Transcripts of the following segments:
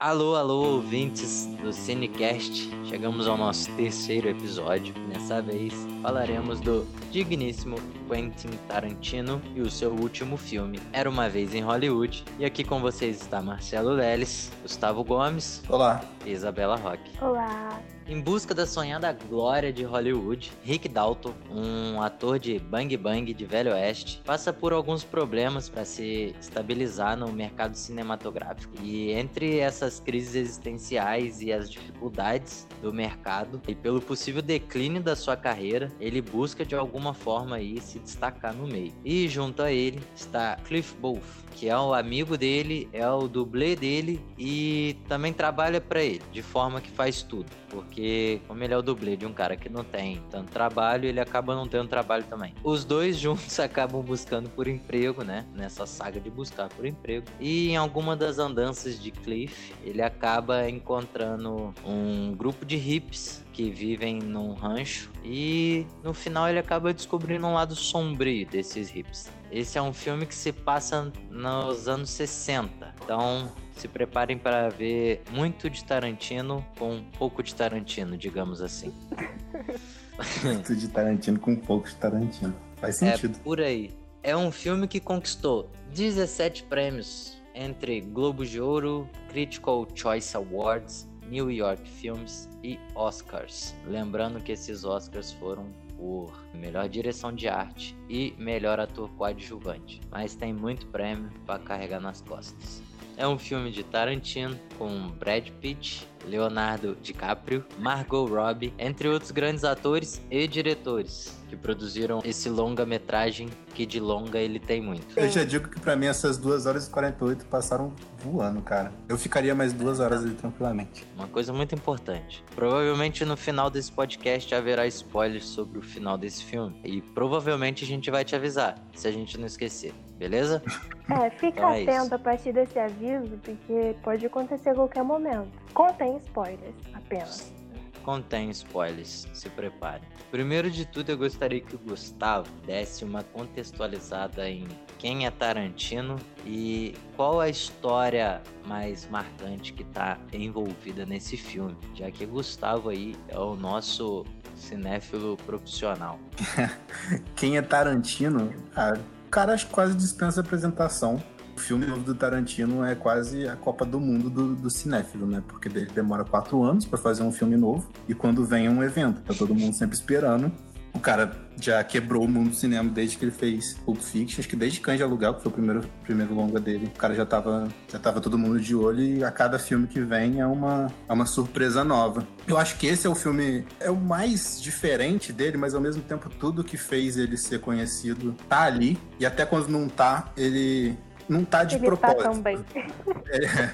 Alô, alô, ouvintes do Cinecast. Chegamos ao nosso terceiro episódio. Dessa vez falaremos do digníssimo Quentin Tarantino e o seu último filme, Era uma Vez em Hollywood. E aqui com vocês está Marcelo Leles, Gustavo Gomes. Olá. E Isabela Roque. Olá. Em busca da sonhada glória de Hollywood, Rick Dalton, um ator de Bang Bang de Velho Oeste, passa por alguns problemas para se estabilizar no mercado cinematográfico. E entre essas crises existenciais e as dificuldades do mercado e pelo possível declínio da sua carreira, ele busca de alguma forma aí se destacar no meio. E junto a ele está Cliff Booth, que é o amigo dele, é o dublê dele e também trabalha para ele, de forma que faz tudo, porque como ele é o dublê de um cara que não tem tanto trabalho, ele acaba não tendo trabalho também. Os dois juntos acabam buscando por emprego, né? Nessa saga de buscar por emprego. E em alguma das andanças de Cliff, ele acaba encontrando um grupo de hips que vivem num rancho e no final ele acaba descobrindo um lado sombrio desses hips. Esse é um filme que se passa nos anos 60. Então, se preparem para ver muito de Tarantino com pouco de Tarantino, digamos assim. muito de Tarantino com pouco de Tarantino. Faz sentido. É por aí. É um filme que conquistou 17 prêmios entre Globos de Ouro, Critical Choice Awards, New York Films e Oscars. Lembrando que esses Oscars foram por melhor direção de arte e melhor ator coadjuvante, mas tem muito prêmio para carregar nas costas. É um filme de Tarantino com Brad Pitt, Leonardo DiCaprio, Margot Robbie, entre outros grandes atores e diretores que produziram esse longa-metragem, que de longa ele tem muito. Eu já digo que para mim essas 2 horas e 48 passaram voando, cara. Eu ficaria mais duas horas ali tranquilamente. Uma coisa muito importante. Provavelmente no final desse podcast haverá spoilers sobre o final desse filme. E provavelmente a gente vai te avisar, se a gente não esquecer. Beleza? É, fica então é atento isso. a partir desse aviso, porque pode acontecer a qualquer momento. Contém spoilers apenas contém spoilers, se prepare. Primeiro de tudo, eu gostaria que o Gustavo desse uma contextualizada em quem é Tarantino e qual a história mais marcante que está envolvida nesse filme, já que Gustavo aí é o nosso cinéfilo profissional. quem é Tarantino? Ah, o cara quase dispensa apresentação o filme novo do Tarantino é quase a Copa do Mundo do, do cinéfilo, né? Porque ele demora quatro anos para fazer um filme novo e quando vem é um evento, tá todo mundo sempre esperando. O cara já quebrou o mundo do cinema desde que ele fez Pulp Fiction, acho que desde Cães de Aluguel, que foi o primeiro, primeiro longa dele. O cara já tava, já tava todo mundo de olho e a cada filme que vem é uma, é uma surpresa nova. Eu acho que esse é o filme, é o mais diferente dele, mas ao mesmo tempo tudo que fez ele ser conhecido tá ali. E até quando não tá, ele não tá de Ele tá propósito. Tá também. É,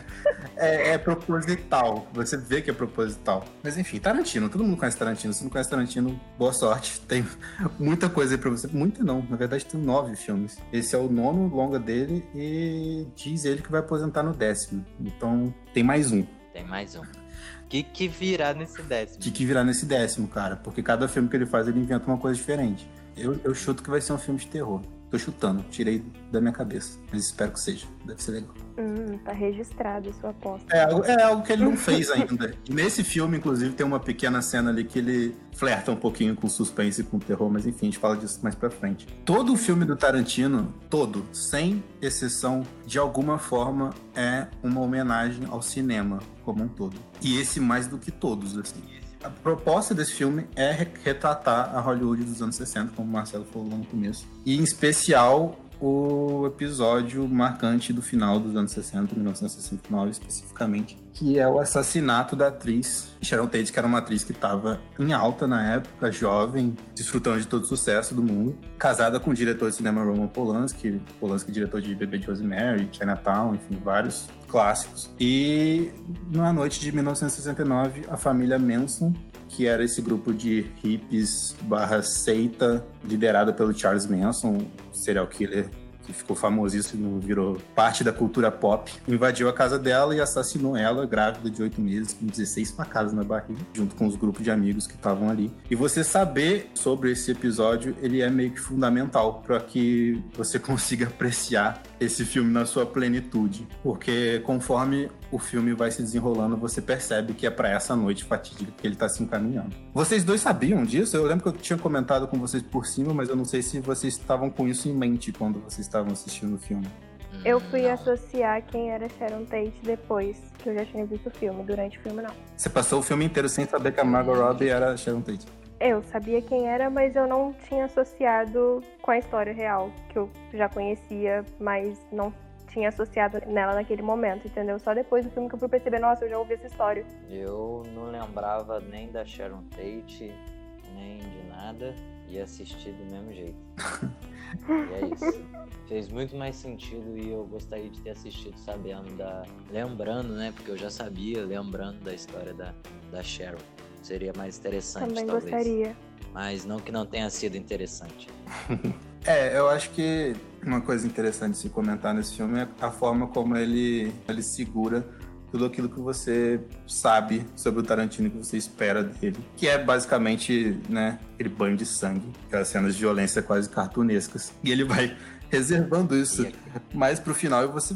é, é, proposital. Você vê que é proposital. Mas enfim, Tarantino. Todo mundo conhece Tarantino. Se não conhece Tarantino, boa sorte. Tem muita coisa aí pra você. Muita não. Na verdade, tem nove filmes. Esse é o nono longa dele e diz ele que vai aposentar no décimo. Então, tem mais um. Tem mais um. O que, que virá nesse décimo? O que, que virá nesse décimo, cara? Porque cada filme que ele faz, ele inventa uma coisa diferente. Eu, eu chuto que vai ser um filme de terror. Tô chutando, tirei da minha cabeça. Mas espero que seja. Deve ser legal. Hum, tá registrado a sua aposta. É algo, é algo que ele não fez ainda. E nesse filme, inclusive, tem uma pequena cena ali que ele flerta um pouquinho com suspense e com terror, mas enfim, a gente fala disso mais pra frente. Todo o filme do Tarantino, todo, sem exceção, de alguma forma, é uma homenagem ao cinema como um todo. E esse mais do que todos, assim a proposta desse filme é retratar a Hollywood dos anos 60, como o Marcelo falou no começo. E em especial o episódio marcante do final dos anos 60, 1969 especificamente, que é o assassinato da atriz Sharon Tate, que era uma atriz que estava em alta na época, jovem, desfrutando de todo o sucesso do mundo, casada com o diretor de cinema Roman Polanski, Polanski diretor de Bebê de Rosemary, Chinatown, enfim, vários clássicos. E na noite de 1969, a família Manson que era esse grupo de hippies barra seita liderada pelo Charles Manson, serial killer que ficou famosíssimo, virou parte da cultura pop, invadiu a casa dela e assassinou ela, grávida de oito meses, com 16 facadas na barriga, junto com os grupos de amigos que estavam ali. E você saber sobre esse episódio, ele é meio que fundamental para que você consiga apreciar esse filme na sua plenitude, porque conforme o filme vai se desenrolando, você percebe que é para essa noite fatídica que ele tá se encaminhando. Vocês dois sabiam disso? Eu lembro que eu tinha comentado com vocês por cima, mas eu não sei se vocês estavam com isso em mente quando vocês estavam assistindo o filme. Eu fui não. associar quem era Sharon Tate depois que eu já tinha visto o filme. Durante o filme, não. Você passou o filme inteiro sem saber que a Margot Robbie era Sharon Tate? Eu sabia quem era, mas eu não tinha associado com a história real, que eu já conhecia, mas não tinha associado nela naquele momento, entendeu? Só depois do filme que eu fui perceber, nossa, eu já ouvi essa história. Eu não lembrava nem da Sharon Tate, nem de nada, e assisti do mesmo jeito. e é isso. Fez muito mais sentido e eu gostaria de ter assistido sabendo da. Lembrando, né? Porque eu já sabia, lembrando da história da, da Sharon. Seria mais interessante, Também talvez. gostaria. Mas não que não tenha sido interessante. é, eu acho que uma coisa interessante de se comentar nesse filme é a forma como ele, ele segura tudo aquilo que você sabe sobre o Tarantino que você espera dele, que é basicamente, né, aquele banho de sangue, aquelas cenas de violência quase cartunescas. E ele vai reservando isso mais pro final e você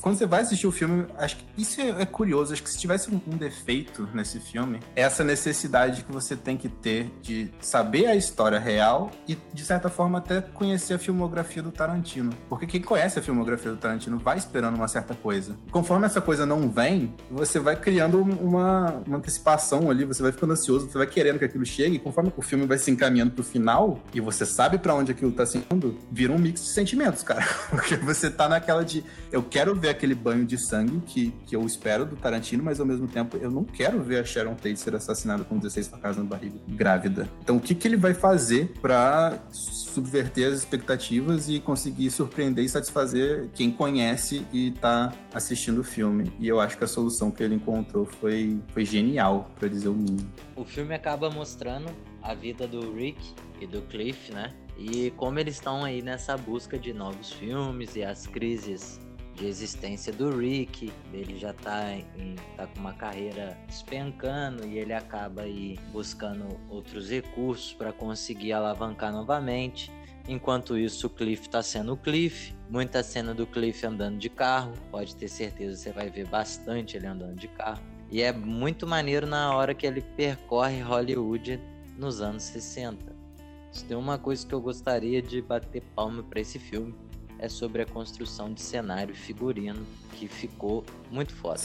quando você vai assistir o filme, acho que isso é, curioso. Acho que se tivesse um, defeito nesse filme, é essa necessidade que você tem que ter de saber a história real e, de certa forma, até conhecer a filmografia do Tarantino. Porque quem conhece a filmografia do Tarantino vai esperando uma certa coisa. Conforme essa coisa não vem, você vai criando uma, uma antecipação ali, você vai ficando ansioso, você vai querendo que aquilo chegue. E conforme o filme vai se encaminhando pro final e você sabe para onde aquilo tá se indo, vira um mix de sentimentos, cara. Porque você tá naquela de eu quero ver aquele banho de sangue que, que eu espero do Tarantino, mas ao mesmo tempo eu não quero ver a Sharon Tate ser assassinada com 16 facadas na barriga, grávida. Então o que, que ele vai fazer para subverter as expectativas e conseguir surpreender e satisfazer quem conhece e tá assistindo o filme? E eu acho que a solução que ele encontrou foi, foi genial, para dizer o mínimo. O filme acaba mostrando a vida do Rick e do Cliff, né? E como eles estão aí nessa busca de novos filmes e as crises de existência do Rick, ele já tá, em, tá com uma carreira despencando e ele acaba aí buscando outros recursos para conseguir alavancar novamente. Enquanto isso, o Cliff está sendo o Cliff. Muita cena do Cliff andando de carro. Pode ter certeza você vai ver bastante ele andando de carro. E é muito maneiro na hora que ele percorre Hollywood nos anos 60. Se tem uma coisa que eu gostaria de bater palma para esse filme é sobre a construção de cenário figurino, que ficou muito foda.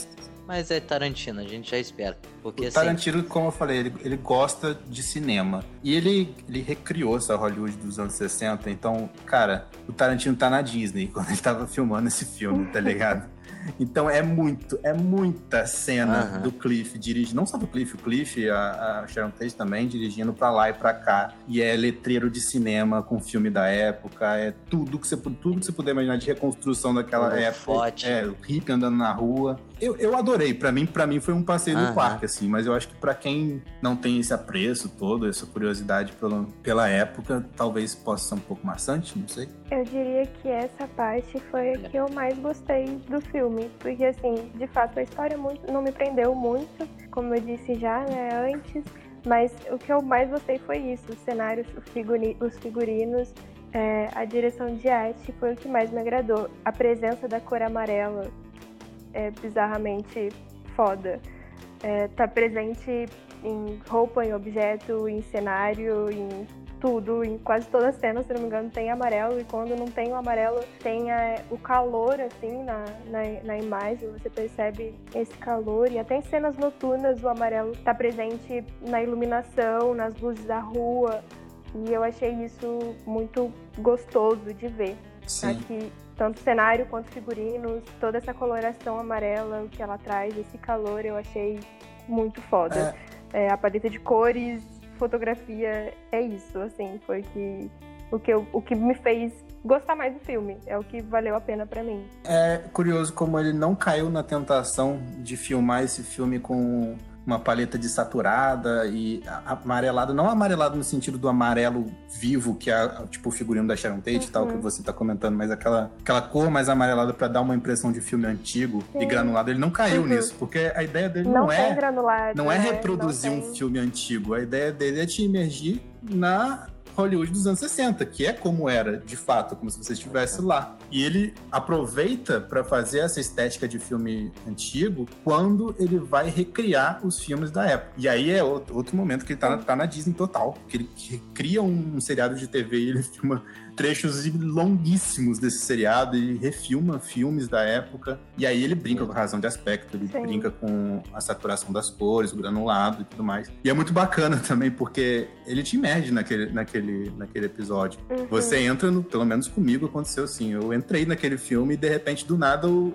Mas é Tarantino, a gente já espera. Porque, o assim, Tarantino, assim... como eu falei, ele, ele gosta de cinema. E ele, ele recriou essa Hollywood dos anos 60. Então, cara, o Tarantino tá na Disney quando ele tava filmando esse filme, tá ligado? Então é muito, é muita cena do Cliff dirigindo, não só do Cliff, o Cliff, a, a Sharon Tate também dirigindo para lá e para cá. E é letreiro de cinema com filme da época, é tudo que você, tudo que você puder imaginar de reconstrução daquela época. Forte. É, o hippie andando na rua. Eu, eu adorei, para mim, para mim foi um passeio no parque, assim, mas eu acho que para quem não tem esse apreço todo, essa curiosidade pela, pela época, talvez possa ser um pouco maçante, não sei. Eu diria que essa parte foi a que eu mais gostei do filme, porque assim, de fato a história muito, não me prendeu muito, como eu disse já, né, antes, mas o que eu mais gostei foi isso, os cenários, os figurinos, é, a direção de arte foi o que mais me agradou. A presença da cor amarela é bizarramente foda. É, tá presente em roupa, em objeto, em cenário, em tudo, em quase toda a cena, se não me engano, tem amarelo, e quando não tem o amarelo, tem a, o calor, assim, na, na, na, imagem, você percebe esse calor, e até em cenas noturnas o amarelo está presente na iluminação, nas luzes da rua, e eu achei isso muito gostoso de ver. Sim. Aqui, tanto cenário quanto figurinos, toda essa coloração amarela que ela traz, esse calor, eu achei muito foda. É. É, a paleta de cores fotografia é isso, assim, foi que o que, eu, o que me fez gostar mais do filme, é o que valeu a pena para mim. É curioso como ele não caiu na tentação de filmar esse filme com uma paleta de saturada e amarelado, não amarelado no sentido do amarelo vivo, que é tipo o figurino da Sharon Tate e tal, que uhum. você tá comentando, mas aquela, aquela cor mais amarelada para dar uma impressão de filme antigo Sim. e granulado, ele não caiu uhum. nisso, porque a ideia dele não, não é granulado, não é né? reproduzir não um filme antigo, a ideia dele é te imergir na Hollywood dos anos 60, que é como era, de fato, como se você estivesse lá. E ele aproveita para fazer essa estética de filme antigo quando ele vai recriar os filmes da época. E aí é outro momento que ele tá, tá na Disney total, que ele cria um seriado de TV e ele filma trechos longuíssimos desse seriado e refilma filmes da época. E aí ele brinca com a razão de aspecto, ele Sim. brinca com a saturação das cores, o granulado e tudo mais. E é muito bacana também, porque ele te imerge naquele, naquele, naquele episódio. Uhum. Você entra, no, pelo menos comigo aconteceu assim, eu entrei naquele filme e de repente do nada o,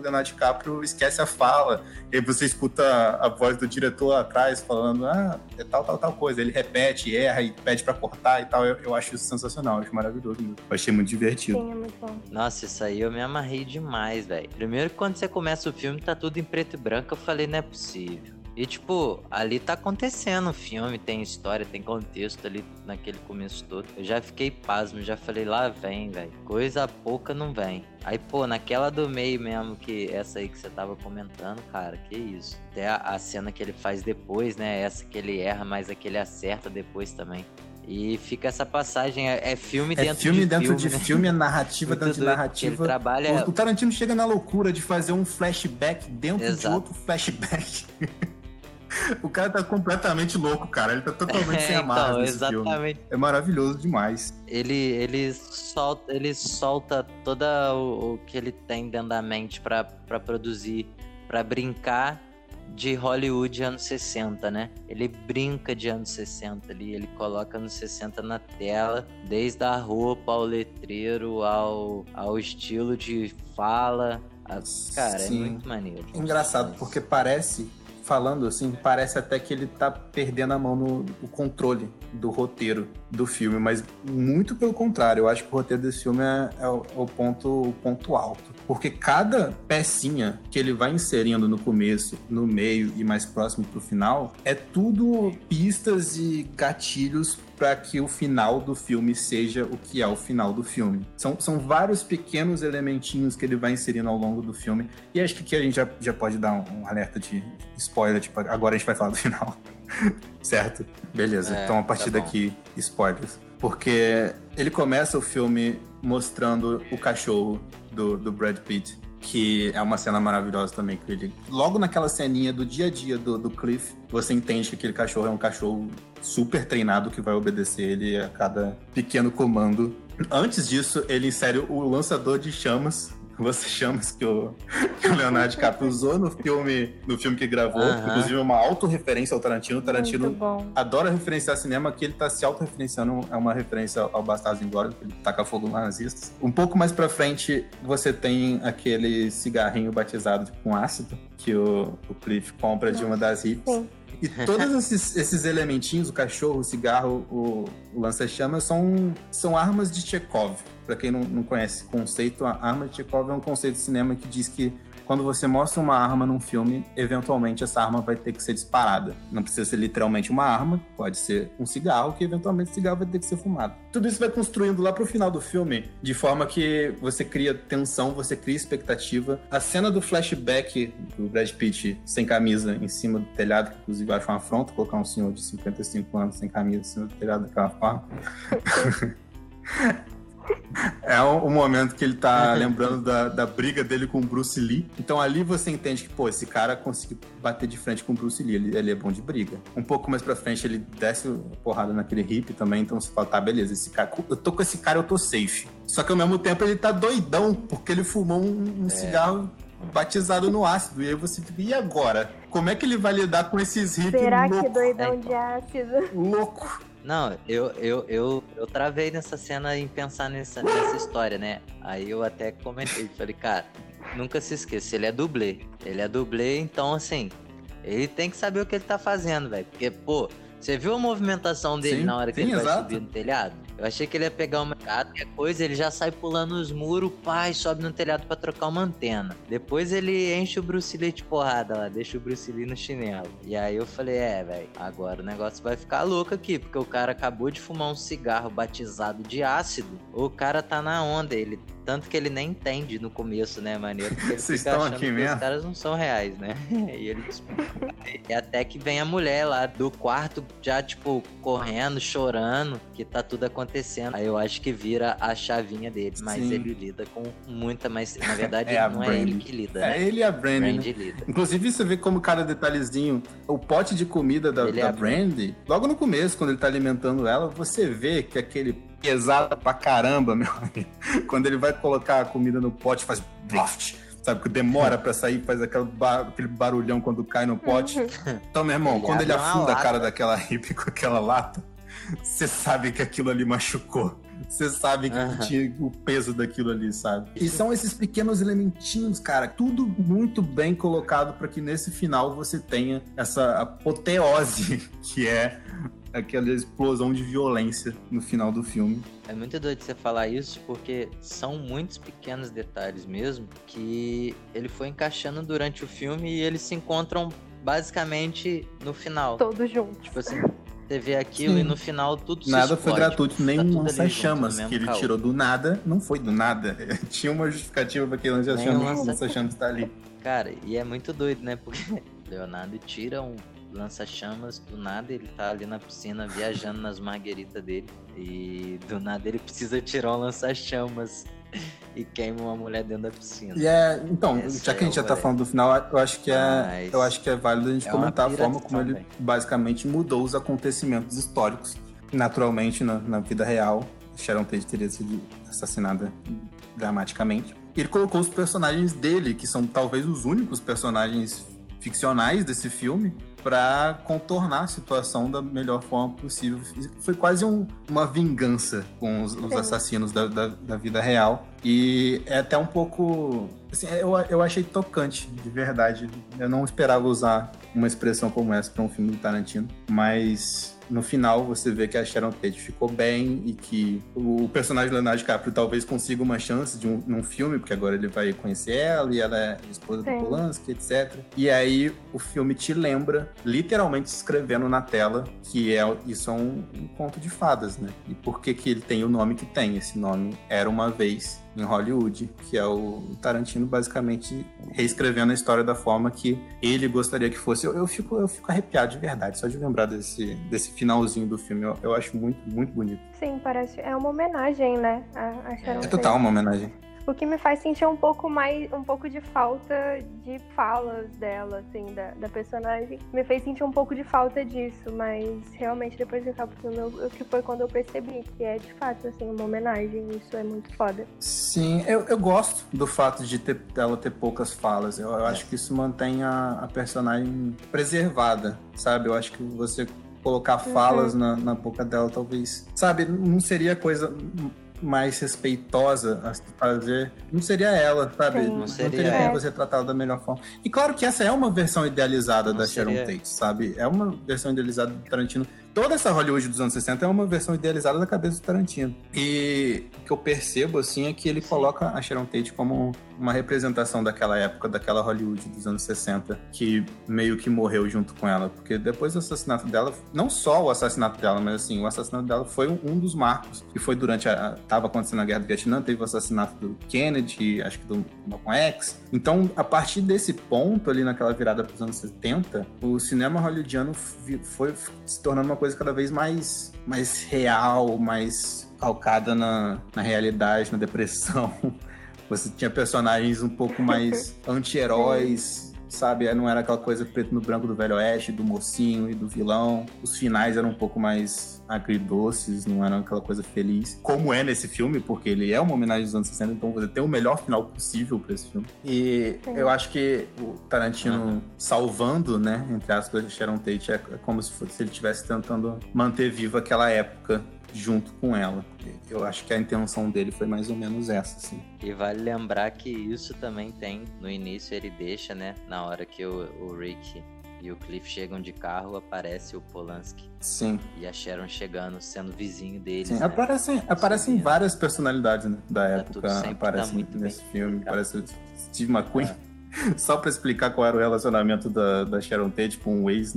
Leonardo DiCaprio esquece a fala. E aí você escuta a voz do diretor atrás falando, ah, é tal, tal, tal coisa. Ele repete, erra e pede para cortar e tal. Eu, eu, acho isso sensacional, eu acho maravilhoso. Eu achei muito divertido. Sim, é muito bom. Nossa, isso aí eu me amarrei demais, velho. Primeiro, quando você começa o filme, tá tudo em preto e branco. Eu falei, não é possível. E, tipo, ali tá acontecendo o filme, tem história, tem contexto ali naquele começo todo. Eu já fiquei pasmo, já falei, lá vem, velho. Coisa pouca não vem. Aí, pô, naquela do meio mesmo, que essa aí que você tava comentando, cara, que isso. Até a, a cena que ele faz depois, né? Essa que ele erra, mas a que ele acerta depois também. E fica essa passagem, é, é filme é dentro filme de dentro filme, de né? filme, é narrativa dentro de narrativa. Trabalha... O, o Tarantino chega na loucura de fazer um flashback dentro Exato. de outro flashback. O cara tá completamente louco, cara. Ele tá totalmente é, sem amarras então, exatamente. Filme. É maravilhoso demais. Ele, ele, solta, ele solta todo o, o que ele tem dentro da mente para produzir, para brincar de Hollywood anos 60, né? Ele brinca de anos 60 ali, ele coloca anos 60 na tela, desde a roupa ao letreiro, ao, ao estilo de fala. Cara, é Sim. é muito maneiro. Engraçado, porque parece falando assim, parece até que ele tá perdendo a mão no, controle do roteiro do filme, mas muito pelo contrário, eu acho que o roteiro desse filme é, é, o, é o, ponto, o ponto alto. Porque cada pecinha que ele vai inserindo no começo, no meio e mais próximo pro final, é tudo pistas e gatilhos para que o final do filme seja o que é o final do filme. São, são vários pequenos elementinhos que ele vai inserindo ao longo do filme. E acho que aqui a gente já, já pode dar um, um alerta de spoiler, tipo, agora a gente vai falar do final. certo? Beleza. É, então a partir tá daqui, spoilers. Porque ele começa o filme mostrando o cachorro do, do Brad Pitt que é uma cena maravilhosa também. Que ele, logo naquela ceninha do dia a dia do, do Cliff, você entende que aquele cachorro é um cachorro super treinado que vai obedecer ele a cada pequeno comando. Antes disso, ele insere o lançador de chamas chamas que o, que o Leonardo DiCaprio usou no filme, no filme que gravou. Inclusive, é uma autorreferência ao Tarantino. O Tarantino adora referenciar cinema, que ele tá se autorreferenciando. É uma referência ao Bastardos Inglórios, que ele taca fogo nos nazistas. Um pouco mais pra frente, você tem aquele cigarrinho batizado com ácido, que o, o Cliff compra de uma das hippies. Sim. E todos esses, esses, elementinhos, o cachorro, o cigarro, o, o lança-chamas, são, são armas de Chekhov. Para quem não, não conhece o conceito, a arma de Chekhov é um conceito de cinema que diz que quando você mostra uma arma num filme, eventualmente essa arma vai ter que ser disparada. Não precisa ser literalmente uma arma, pode ser um cigarro, que eventualmente o cigarro vai ter que ser fumado. Tudo isso vai construindo lá pro final do filme, de forma que você cria tensão, você cria expectativa. A cena do flashback do Brad Pitt sem camisa em cima do telhado, que inclusive eu acho uma afronta colocar um senhor de 55 anos sem camisa em cima do telhado daquela forma. É o, o, momento que ele tá lembrando da, da briga dele com o Bruce Lee. Então ali você entende que, pô, esse cara conseguiu bater de frente com o Bruce Lee. Ele, ele é bom de briga. Um pouco mais pra frente, ele desce porrada naquele hip também. Então você fala, tá, beleza, esse cara. Eu tô com esse cara, eu tô safe. Só que ao mesmo tempo ele tá doidão, porque ele fumou um, um é. cigarro batizado no ácido. E aí você fica, e agora? Como é que ele vai lidar com esses hippies Será louco? que doidão de ácido? Louco. Não, eu, eu, eu, eu travei nessa cena em pensar nessa, nessa história, né? Aí eu até comentei, falei, cara, nunca se esqueça, ele é dublê. Ele é dublê, então assim, ele tem que saber o que ele tá fazendo, velho. Porque, pô, você viu a movimentação dele sim, na hora que sim, ele vai subir no telhado? Eu achei que ele ia pegar uma qualquer coisa, ele já sai pulando os muros, pai, sobe no telhado para trocar uma antena. Depois ele enche o Bruce Lee de porrada lá, deixa o Bruce Lee no chinelo. E aí eu falei, é, velho, agora o negócio vai ficar louco aqui, porque o cara acabou de fumar um cigarro batizado de ácido. O cara tá na onda, ele Tanto que ele nem entende no começo, né, maneiro? Vocês estão aqui mesmo? os caras não são reais, né? E ele E até que vem a mulher lá do quarto, já, tipo, correndo, chorando, que tá tudo acontecendo. Aí eu acho que vira a chavinha dele. Mas Sim. ele lida com muita mais. Na verdade, É não é ele que lida, É né? ele e a Brandy, né? Brandy lida. Inclusive, você vê como cada detalhezinho, o pote de comida da, Ele da é Brandy, logo no começo, quando ele tá alimentando ela, você vê que aquele pesado pra caramba, meu amigo, quando ele vai colocar a comida no pote, faz bloft. Sabe, que demora pra sair, faz aquele, ba- aquele barulhão quando cai no pote. Uhum. Então, meu irmão, Ele quando ele afunda a cara daquela hippie com aquela lata, você sabe que aquilo ali machucou. Você sabe que Aham. tinha o peso daquilo ali, sabe? E são esses pequenos elementinhos, cara, tudo muito bem colocado para que nesse final você tenha essa apoteose que é aquela explosão de violência no final do filme. É muito doido você falar isso, porque são muitos pequenos detalhes mesmo que ele foi encaixando durante o filme e eles se encontram basicamente no final. Todos juntos. Tipo assim, você vê aquilo Sim. e no final tudo se Nada foi gratuito, nem Tá um lança-chamas que ele tirou do nada, não foi do nada. Tinha uma justificativa para aquele lança-chamas, lança- o lança-chamas tá ali. Cara, e é muito doido, né? Porque Leonardo tira um lança-chamas do nada, ele tá ali na piscina viajando nas margueritas dele. E do nada ele precisa tirar um lança-chamas e queima uma mulher dentro da piscina. E é, então, Essa já que a gente é já tá falando do final, eu acho que é, Mas eu acho que é válido a gente é comentar a forma como ele velho. basicamente mudou os acontecimentos históricos. Naturalmente, na, na vida real, Sharon Tate teria sido assassinada dramaticamente. Ele colocou os personagens dele, que são talvez os únicos personagens ficcionais desse filme, para contornar a situação da melhor forma possível. Foi quase um- uma vingança com os, os Sim. assassinos da, da- da vida real. E é até um pouco. Assim, eu, eu achei tocante, de verdade. Eu não esperava usar uma expressão como essa para um filme do Tarantino, mas no final você vê que a Sharon Tate ficou bem e que o personagem Leonardo DiCaprio talvez consiga uma chance de um, num filme, porque agora ele vai conhecer ela e ela é esposa do Sim. Polanski, etc. E aí o filme te lembra, literalmente escrevendo na tela, que é, isso é um, um conto de fadas, né? E por que que ele tem o nome que tem? Esse nome era uma vez em Hollywood, que é o Tarantino basicamente reescrevendo a história da forma que ele gostaria que fosse. Eu, eu fico, eu fico arrepiado de verdade, só de lembrar desse, desse finalzinho do filme. Eu, eu acho muito, muito bonito. Sim, parece. É uma homenagem, né? A, a É total uma homenagem. O que me faz sentir um pouco mais, um pouco de falta de falas dela, assim, da, da personagem. Me fez sentir um pouco de falta disso, mas realmente depois acaba o que foi quando eu percebi que é de fato, assim, uma homenagem. Isso é muito foda. Sim, eu, eu gosto do fato de ter, dela ter poucas falas. Eu, eu acho que isso mantém a, a personagem preservada, sabe? Eu acho que você colocar falas na, na boca dela, talvez. Sabe, não seria coisa mais respeitosa a se fazer. Não seria ela, sabe? Sim. Não, Não seria seria como ela. você tratá-la da melhor forma. E claro que essa é uma versão idealizada Não da Sharon seria. Tate, sabe? É uma versão idealizada do Tarantino. Toda essa Hollywood dos anos 60 é uma versão idealizada da cabeça do Tarantino. E o que eu percebo, assim, é que ele coloca a Sharon Tate como uma representação daquela época, daquela Hollywood dos anos 60, que meio que morreu junto com ela. Porque depois do assassinato dela, não só o assassinato dela, mas assim, o assassinato dela foi um, dos marcos. Que foi durante a. Tava acontecendo a guerra do Vietnã, teve o assassinato do Kennedy, acho que do Malcolm X. Então, a partir desse ponto ali naquela virada para os anos 70, o cinema hollywoodiano foi se tornando uma coisa cada vez mais, mais real, mais calcada na, na realidade, na depressão. Você tinha personagens um pouco mais anti-heróis, sabe? Não era aquela coisa preto no branco do Velho Oeste, do mocinho e do vilão. Os finais eram um pouco mais agridoces, não eram aquela coisa feliz. Como é nesse filme, porque ele é uma homenagem dos anos 60, então você tem o melhor final possível para esse filme. E Sim. eu acho que o Tarantino salvando, né, entre aspas, Sharon Tate, é como se, fosse, se ele estivesse tentando manter viva aquela época junto com ela. Eu acho que a intenção dele foi mais ou menos essa, assim. E vale lembrar que isso também tem. No início ele deixa, né? Na hora que o, o Rick e o Cliff chegam de carro, aparece o Polanski Sim. e a Sharon chegando, sendo vizinho deles. Sim, né? aparecem, aparecem várias personalidades né, da Tá época. tá aparecem bem nesse filme. Aparece o Steve McQueen. Só pra explicar qual era o relacionamento da, da Sharon Tate com o ex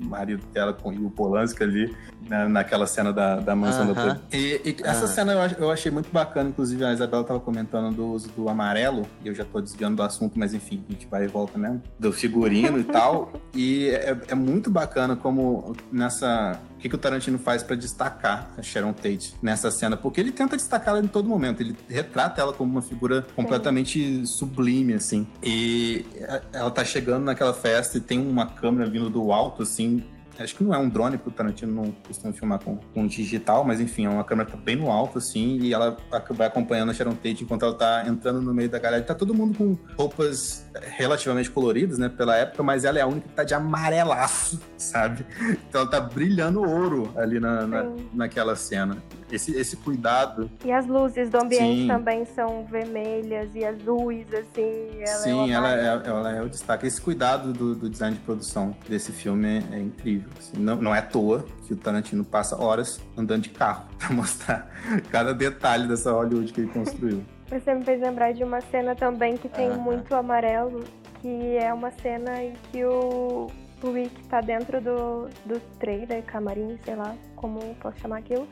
marido dela com o Polanski ali, né, naquela cena da, da mansão Aham. da E, e essa Aham. cena eu, eu achei muito bacana, inclusive a Isabela tava comentando do uso do amarelo, e eu já tô desviando do assunto, mas enfim, a gente vai e volta mesmo, do figurino e tal. E é, é muito bacana como nessa. O que, que o Tarantino faz pra destacar a Sharon Tate nessa cena? Porque ele tenta destacar ela em todo momento. Ele retrata ela como uma figura completamente sublime, assim. E é, ela tá chegando naquela festa e tem uma câmera vindo do alto, assim. Acho que não é um drone, porque o Tarantino não costuma filmar com, com digital, mas enfim, é uma câmera que tá bem no alto, assim, e ela vai acompanhando a Sharon Tate enquanto ela tá entrando no meio da galera. Tá todo mundo com roupas relativamente coloridas, né, pela época, mas ela é a única que tá de amarelaço, sabe? Então ela tá brilhando ouro ali na, na- naquela cena. Esse, esse cuidado E as luzes do ambiente Sim. também são vermelhas e azuis, assim. Ela Sim, é ela é, ela é o destaque. Esse cuidado do, do design de produção desse filme é, é incrível. assim. não, não é à toa que o Tarantino passa horas andando de carro pra mostrar cada detalhe dessa Hollywood que ele construiu. Você me fez lembrar de uma cena também que tem muito amarelo, que é uma cena em que o, Rick tá dentro do, do trailer, camarim, sei lá como posso chamar aquilo,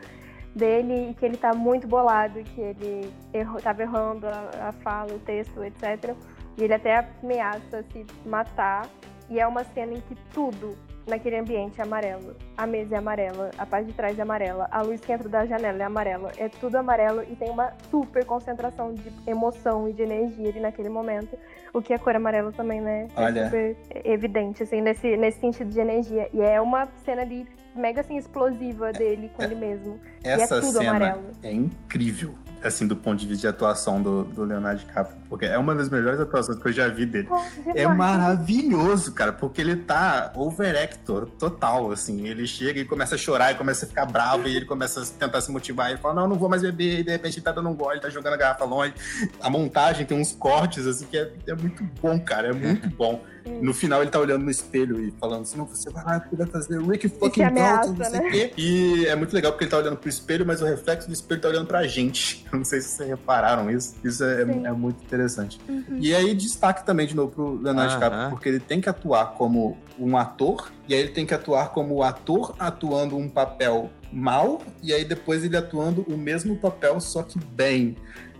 dele, e que ele tá muito bolado, que ele errou, tava errando a, a fala, o texto, etc. E ele até ameaça se matar. E é uma cena em que tudo naquele ambiente é amarelo. A mesa é amarela, a parte de trás é amarela, a luz que entra da janela é amarela. É tudo amarelo e tem uma super concentração de emoção e de energia ali naquele momento. O que a cor amarela também, né? É Olha. super evidente, assim, nesse, nesse sentido de energia. E é uma cena ali mega, assim, explosiva dele com ele mesmo. Essa e é tudo cena amarelo. é incrível, assim, do ponto de vista de atuação do, do Leonardo DiCaprio, porque é uma das melhores atuações que eu já vi dele. Pô, É maravilhoso, cara, porque ele tá overactor total, assim. Ele chega e começa a chorar e começa a ficar bravo e ele começa a tentar se motivar e fala: Não, não vou mais beber. E de repente ele tá dando um gole, tá jogando a garrafa longe. A montagem tem uns cortes, assim, que é, é muito bom, cara. É muito bom. No final ele tá olhando no espelho e falando assim: Não, você vai lá, cuida fazer Rick fucking ameaça, Dalton, não sei o né? quê. E é muito legal porque ele tá olhando pro espelho, mas o reflexo do espelho tá olhando pra gente. Eu não sei se vocês repararam isso. Isso é, Sim. é muito interessante. Uhum. E aí destaque também de novo pro Leonardo. DiCaprio, porque ele tem que atuar como um ator, e aí ele tem que atuar como o ator atuando um papel mal, e aí depois ele atuando o mesmo papel, só que bem.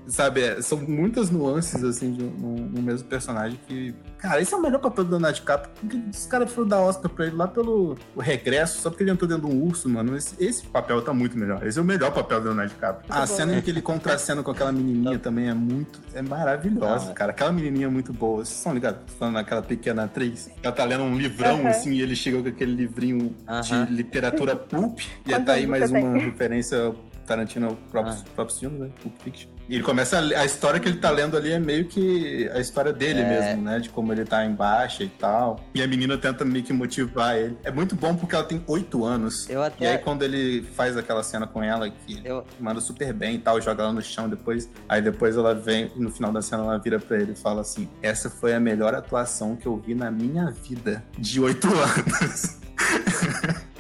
Sabe, é, são muitas nuances, assim, de um- no mesmo personagem que... Cara, esse é o melhor papel do Leonardo DiCaprio. porque Os caras foram dar Oscar pra ele lá pelo o regresso, só porque ele entrou dentro de um urso, mano. Esse, esse papel tá muito melhor. Esse é o melhor papel do Leonardo DiCaprio. A bom, cena né? em que ele contracena com aquela menininha também é muito... É maravilhosa, Ah, é. cara. Aquela menininha é muito boa. Vocês estão ligados? Falando naquela pequena atriz. Ela tá lendo um livrão, assim, e ele chega com aquele livrinho de literatura pulp. e tá aí mais uma referência Tarantino, próprio, Ah. próprio filme, né? Pulp Fiction. E ele começa a, a história que ele tá lendo ali é meio que a história dele É. mesmo, né? De como ele tá em baixa e tal. E a menina tenta meio que motivar ele. É muito bom porque ela tem oito anos. Eu E aí, até. quando ele faz aquela cena com ela, que Eu, manda super bem e tal, joga ela no chão depois. Aí depois ela vem, e no final da cena ela vira pra ele e fala assim: Essa foi a melhor atuação que eu vi na minha vida de oito anos.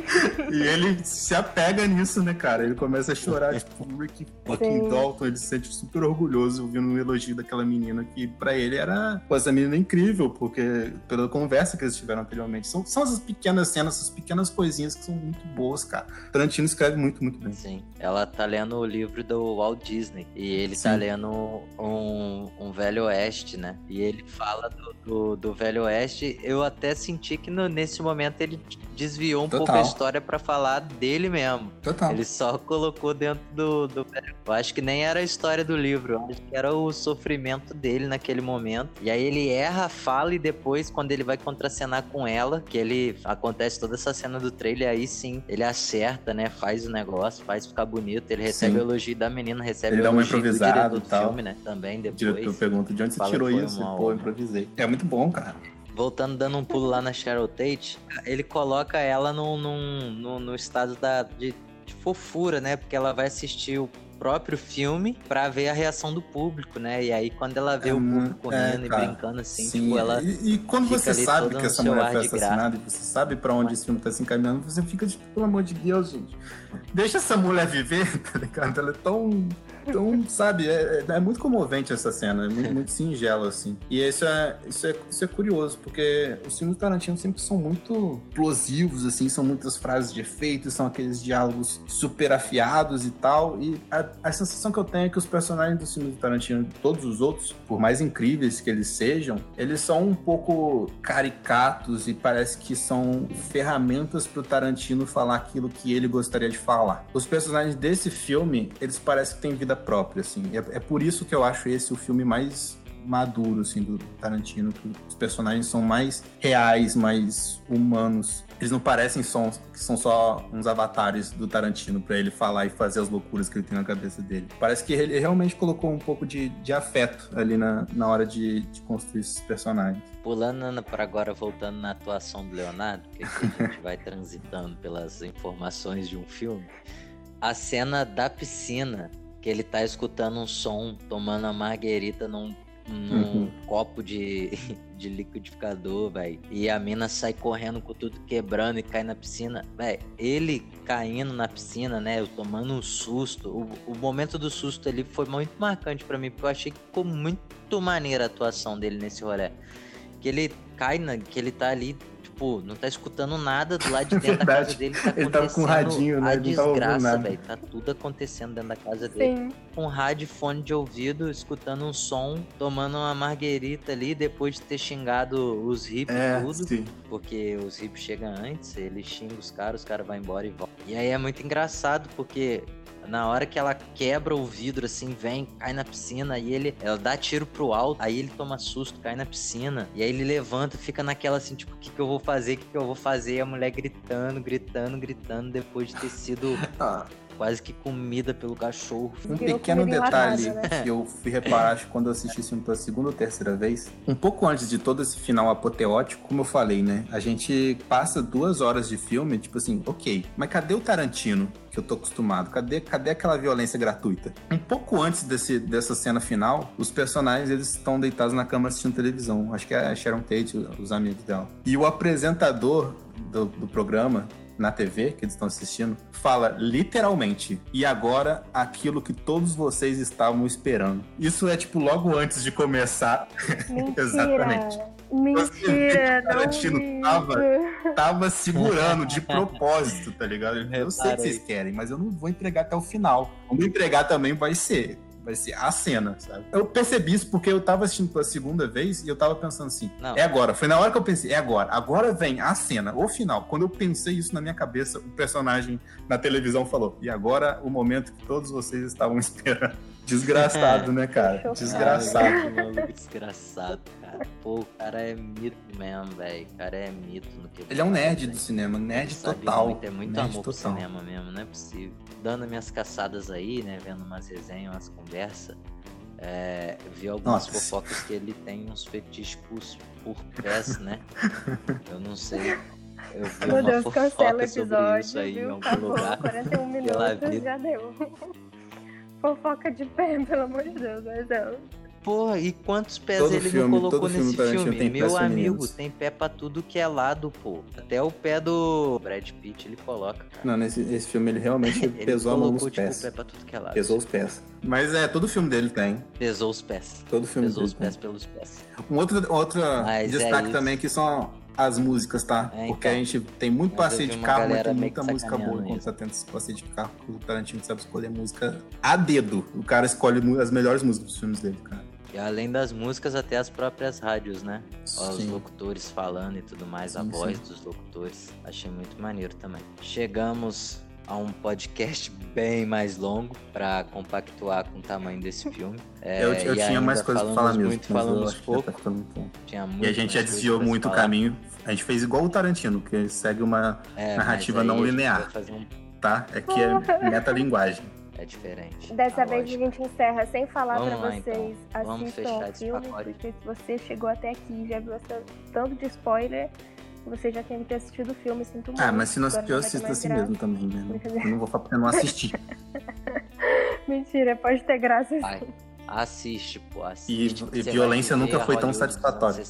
e ele se apega nisso, né, cara? Ele começa a chorar, tipo, Rick fucking. Dalton. Ele se sente super orgulhoso ouvindo um elogio daquela menina que pra ele era, pô, essa menina é incrível, porque pela conversa que eles tiveram anteriormente. São, são essas pequenas cenas, essas pequenas coisinhas que são muito boas, cara. Tarantino escreve muito, muito bem. sim. Ela tá lendo o livro do Walt Disney. E ele tá Sim. lendo um, um Velho Oeste, né? E ele fala do, do, do Velho Oeste. Eu até senti que no- nesse momento ele desviou um pouco Total. a história pra falar dele mesmo. Total. Ele só colocou dentro do, do. Eu acho que nem era a história do livro, eu acho que era o sofrimento dele naquele momento. E aí ele erra fala e depois, quando ele vai contracenar com ela, que ele acontece toda essa cena do trailer, aí sim ele acerta, né? Faz o negócio, faz ficar bonito. Ele recebe Sim. o elogio da menina, recebe Ele o dá uma elogio do diretor do tal. filme, né? Também O depois. diretor pergunta de onde você tirou isso? Pô, improvisei. É muito bom, cara. Voltando, dando um pulo lá na Cheryl Tate, ele coloca ela num, num- no, no estado da, de, de fofura, né? Porque ela vai assistir o próprio filme pra ver a reação do público, né? E aí, quando ela vê É o público é, rindo e cara. brincando assim, Sim, tipo, ela. e, e quando fica você sabe que no essa mulher foi assassinada e você sabe pra onde esse filme tá se encaminhando, você fica tipo, pelo amor de Deus, gente. Deixa essa mulher viver, tá ligado? Ela é tão Então, sabe, é, é, é muito comovente essa cena, é muito, muito singelo, assim. E isso é, isso, é, isso é curioso, porque os filmes do Tarantino sempre são muito explosivos, assim, são muitas frases de efeito, são aqueles diálogos super afiados e tal. E a, a sensação que eu tenho é que os personagens dos filmes do Tarantino, todos os outros, por mais incríveis que eles sejam, eles são um pouco caricatos e parece que são ferramentas pro Tarantino falar aquilo que ele gostaria de falar. Os personagens desse filme, eles parecem que têm vida própria, assim. É, é por isso que eu acho esse o filme mais maduro, assim, do Tarantino, que os personagens são mais reais, mais humanos. Eles não parecem sons que são só uns avatares do Tarantino para ele falar e fazer as loucuras que ele tem na cabeça dele. Parece que ele realmente colocou um pouco de, de afeto ali na, na hora de, de construir esses personagens. Pulando para agora, voltando na atuação do Leonardo, que a gente vai transitando pelas informações de um filme. A cena da piscina, que ele tá escutando um som, tomando a marguerita num num uhum. copo de, de liquidificador, velho. E a mina sai correndo com tudo quebrando e cai na piscina. Velho, ele caindo na piscina, né? Eu tomando um susto. O, o momento do susto ali foi muito marcante para mim, porque eu achei que ficou muito maneira a atuação dele nesse rolê. Que ele cai, na, que ele tá ali tipo, não tá escutando nada do lado de dentro da casa dele. Tá ele tava com radinho, né? A desgraça, velho. Tá tudo acontecendo dentro da casa dele. Sim. Com rádio, fone de ouvido, escutando um som, tomando uma marguerita ali, depois de ter xingado os hippies é, tudo. Sim. Porque os hippies chegam antes, ele xinga os caras, os caras vão embora e voltam. E aí é muito engraçado, porque na hora que ela quebra o vidro, assim, vem, cai na piscina, e ele, ela dá tiro pro alto, aí ele toma susto, cai na piscina, e aí ele levanta, fica naquela assim, tipo, o que, que eu vou fazer, o que, que eu vou fazer? E a mulher gritando, gritando, gritando, depois de ter sido. Ah quase que comida pelo cachorro. Um pequeno detalhe né? que eu fui reparar acho, quando eu assisti esse filme pela segunda ou terceira vez, um pouco antes de todo esse final apoteótico, como eu falei, né? A gente passa duas horas de filme, tipo assim, ok, mas cadê o Tarantino? que eu tô acostumado? Cadê, cadê aquela violência gratuita? Um pouco antes desse, dessa cena final, os personagens eles estão deitados na cama assistindo televisão. Acho que é a Sharon Tate, os amigos dela. E o apresentador do, do programa, na TV que eles estão assistindo, fala literalmente, e agora aquilo que todos vocês estavam esperando. Isso é tipo logo antes de começar. Exatamente. Mentira, Tarantino tava, tava segurando de propósito, tá ligado? Eu sei que vocês querem, mas eu não vou entregar até o final. Quando entregar também vai ser vai ser a cena, sabe? Eu percebi isso porque eu tava assistindo pela segunda vez e eu tava pensando assim, Não. é agora. Foi na hora que eu pensei, é agora. Agora vem a cena, o final. Quando eu pensei isso na minha cabeça, o personagem na televisão falou, e agora o momento que todos vocês estavam esperando. Desgraçado, né, cara? Desgraçado. maluco desgraçado, cara. Pô, o cara é mito mesmo, velho. O cara é mito no que ele é um nerd do cinema, nerd total. Muito, é muito nerd amor total. pro cinema mesmo, não é possível. Dando minhas caçadas aí, né, vendo umas resenhas, umas conversas, é, vi algumas Nossa. fofocas que ele tem uns fetiches por, por pés, né? Eu não sei. Eu vi Meu uma Deus, cancela o episódio, isso aí viu? em algum Acabou, lugar. 41 minutos, já deu. Fofoca de pé, pelo amor de Deus, mas não. Porra, e quantos pés todo ele filme, não colocou nesse filme? filme? Meu amigo, tem pé pra tudo que é lado, pô. Até o pé do Brad Pitt ele coloca, cara. Não, nesse esse filme ele realmente ele pesou colocou, a mão nos tipo, pés. pé pra tudo que é lado. Pesou os pés. Mas é, todo filme dele tem. Pesou os pés. Todo filme Pesou os pés tem. pelos pés. Um outro, outro é destaque é também que são as músicas, tá? É, Porque a então. gente tem muito passeio de carro, mas tem muita música boa quando você tá tendo esse passeio de carro. O Tarantino sabe escolher música a dedo. O cara escolhe as melhores músicas dos filmes dele, cara. E além das músicas, até as próprias rádios, né? Os locutores falando e tudo mais, sim, a voz sim. dos locutores. Achei muito maneiro também. Chegamos a um podcast bem mais longo para compactuar com o tamanho desse filme. É, eu, eu tinha mais coisas para falar mesmo. Muito, falamos pouco. Tá tinha muito e a gente já desviou muito o caminho. A gente fez igual o Tarantino, que segue uma é, narrativa não linear. Um... Tá? É que é metalinguagem. É diferente. Dessa vez lógica. a gente encerra sem falar para vocês então. assistam o filme, porque se você chegou até aqui e já viu tanto de spoiler, você já tem que ter assistido o filme, sinto muito. Ah, mas se não assistiu, eu assisto assim mesmo também, né? Eu não vou falar porque eu não assisti. Mentira, pode ter graça Vai. Assiste, pô, assiste. E, e violência nunca foi tão satisfatória.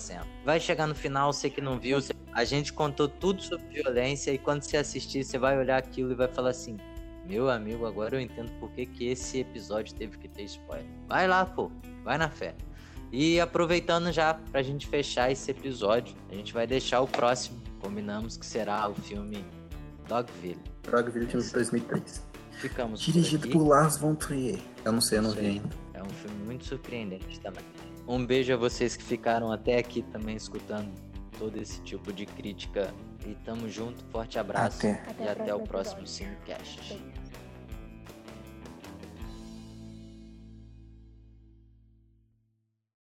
Vai chegar no final, você que não viu, a gente contou tudo sobre violência e quando você assistir, você vai olhar aquilo e vai falar assim: Meu amigo, agora eu entendo por que, que esse episódio teve que ter spoiler. Vai lá, pô. Vai na fé. E aproveitando já pra gente fechar esse episódio, a gente vai deixar o próximo. Combinamos que será o filme Dogville. Dogville de 2003. Ficamos Dirigido por, por. Lars von Trier. Eu não sei, eu não vi ainda. É um filme muito surpreendente também. Um beijo a vocês que ficaram até aqui também escutando todo esse tipo de crítica. E tamo junto, forte abraço Até. Até e o até o próximo. Cinecast.